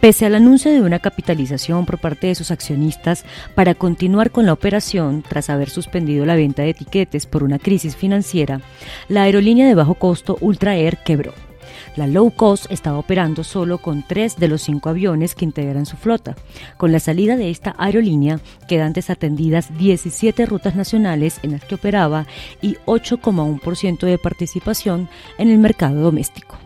Pese al anuncio de una capitalización por parte de sus accionistas para continuar con la operación tras haber suspendido la venta de etiquetes por una crisis financiera, la aerolínea de bajo costo Ultra Air quebró. La low cost estaba operando solo con tres de los cinco aviones que integran su flota. Con la salida de esta aerolínea quedan desatendidas 17 rutas nacionales en las que operaba y 8,1% de participación en el mercado doméstico.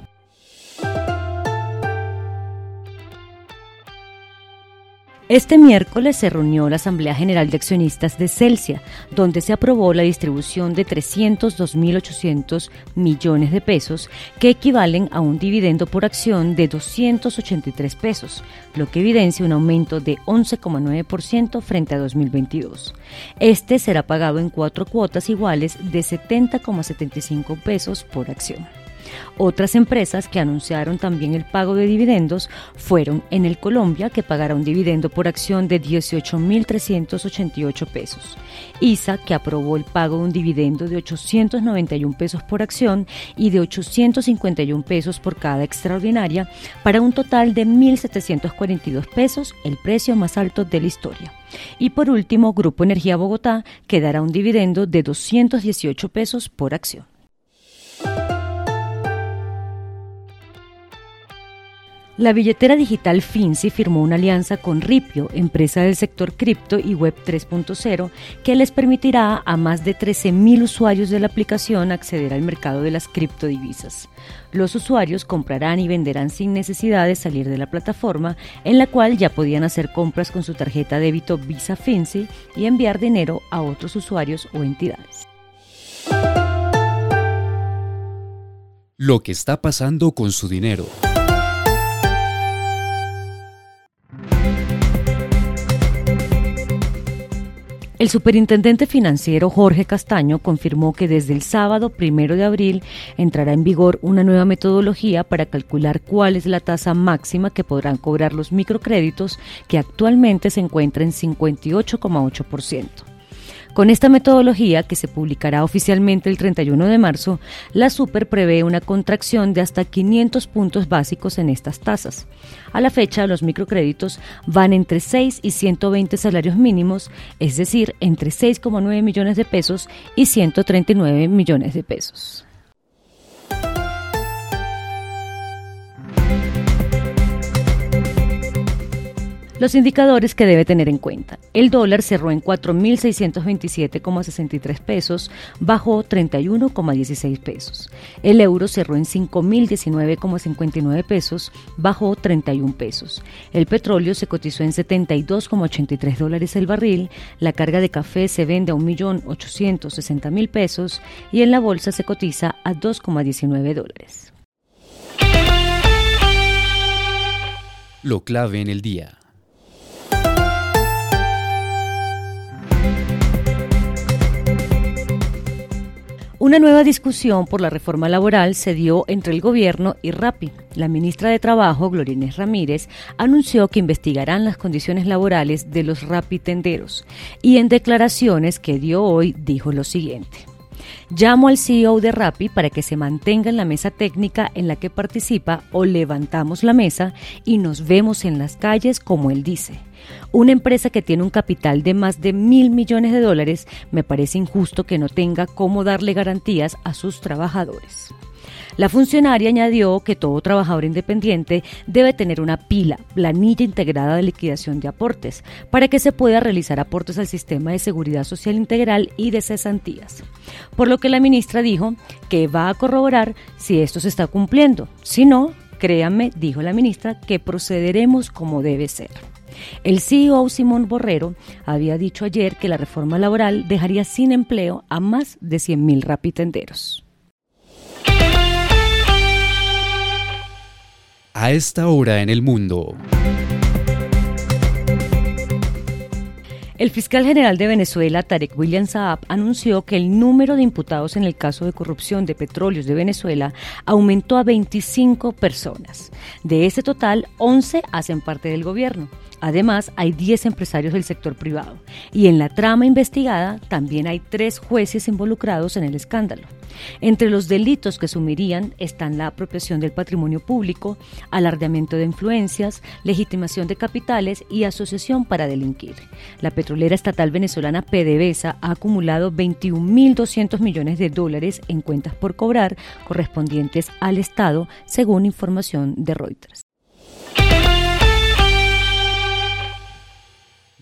Este miércoles se reunió la Asamblea General de Accionistas de Celsia, donde se aprobó la distribución de 302.800 millones de pesos, que equivalen a un dividendo por acción de 283 pesos, lo que evidencia un aumento de 11,9% frente a 2022. Este será pagado en cuatro cuotas iguales de 70,75 pesos por acción. Otras empresas que anunciaron también el pago de dividendos fueron en el Colombia, que pagará un dividendo por acción de 18.388 pesos, ISA, que aprobó el pago de un dividendo de 891 pesos por acción y de 851 pesos por cada extraordinaria, para un total de 1.742 pesos, el precio más alto de la historia. Y por último, Grupo Energía Bogotá, que dará un dividendo de 218 pesos por acción. La billetera digital Finzi firmó una alianza con Ripio, empresa del sector cripto y web 3.0, que les permitirá a más de 13.000 usuarios de la aplicación acceder al mercado de las criptodivisas. Los usuarios comprarán y venderán sin necesidad de salir de la plataforma, en la cual ya podían hacer compras con su tarjeta débito Visa Finzi y enviar dinero a otros usuarios o entidades. Lo que está pasando con su dinero. El superintendente financiero Jorge Castaño confirmó que desde el sábado primero de abril entrará en vigor una nueva metodología para calcular cuál es la tasa máxima que podrán cobrar los microcréditos que actualmente se encuentra en 58,8%. Con esta metodología, que se publicará oficialmente el 31 de marzo, la Super prevé una contracción de hasta 500 puntos básicos en estas tasas. A la fecha, los microcréditos van entre 6 y 120 salarios mínimos, es decir, entre 6,9 millones de pesos y 139 millones de pesos. Los indicadores que debe tener en cuenta. El dólar cerró en 4.627,63 pesos, bajó 31,16 pesos. El euro cerró en 5.019,59 pesos, bajó 31 pesos. El petróleo se cotizó en 72,83 dólares el barril. La carga de café se vende a 1.860.000 pesos y en la bolsa se cotiza a 2,19 dólares. Lo clave en el día. Una nueva discusión por la reforma laboral se dio entre el gobierno y RAPI. La ministra de Trabajo, Gloria Inés Ramírez, anunció que investigarán las condiciones laborales de los RAPI tenderos y en declaraciones que dio hoy dijo lo siguiente. Llamo al CEO de Rappi para que se mantenga en la mesa técnica en la que participa o levantamos la mesa y nos vemos en las calles como él dice. Una empresa que tiene un capital de más de mil millones de dólares me parece injusto que no tenga cómo darle garantías a sus trabajadores. La funcionaria añadió que todo trabajador independiente debe tener una pila, planilla integrada de liquidación de aportes, para que se pueda realizar aportes al sistema de seguridad social integral y de cesantías. Por lo que la ministra dijo que va a corroborar si esto se está cumpliendo. Si no, créanme, dijo la ministra, que procederemos como debe ser. El CEO Simón Borrero había dicho ayer que la reforma laboral dejaría sin empleo a más de 100.000 rapitenderos. A esta hora en el mundo. El fiscal general de Venezuela, Tarek William Saab, anunció que el número de imputados en el caso de corrupción de petróleos de Venezuela aumentó a 25 personas. De ese total, 11 hacen parte del gobierno. Además, hay 10 empresarios del sector privado. Y en la trama investigada también hay tres jueces involucrados en el escándalo. Entre los delitos que sumirían están la apropiación del patrimonio público, alardeamiento de influencias, legitimación de capitales y asociación para delinquir. La petrolera estatal venezolana PDVSA ha acumulado 21.200 millones de dólares en cuentas por cobrar correspondientes al Estado, según información de Reuters.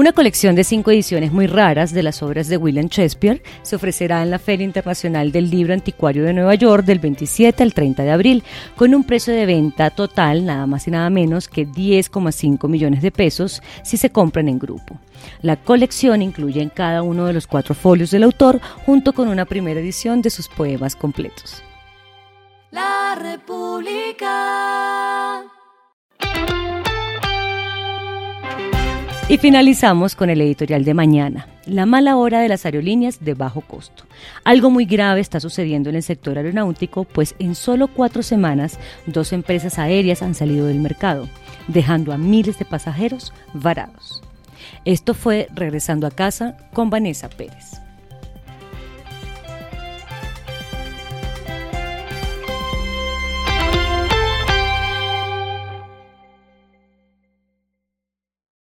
Una colección de cinco ediciones muy raras de las obras de William Shakespeare se ofrecerá en la Feria Internacional del Libro Anticuario de Nueva York del 27 al 30 de abril, con un precio de venta total nada más y nada menos que 10,5 millones de pesos si se compran en grupo. La colección incluye en cada uno de los cuatro folios del autor, junto con una primera edición de sus poemas completos. La República. Y finalizamos con el editorial de mañana, la mala hora de las aerolíneas de bajo costo. Algo muy grave está sucediendo en el sector aeronáutico, pues en solo cuatro semanas dos empresas aéreas han salido del mercado, dejando a miles de pasajeros varados. Esto fue Regresando a casa con Vanessa Pérez.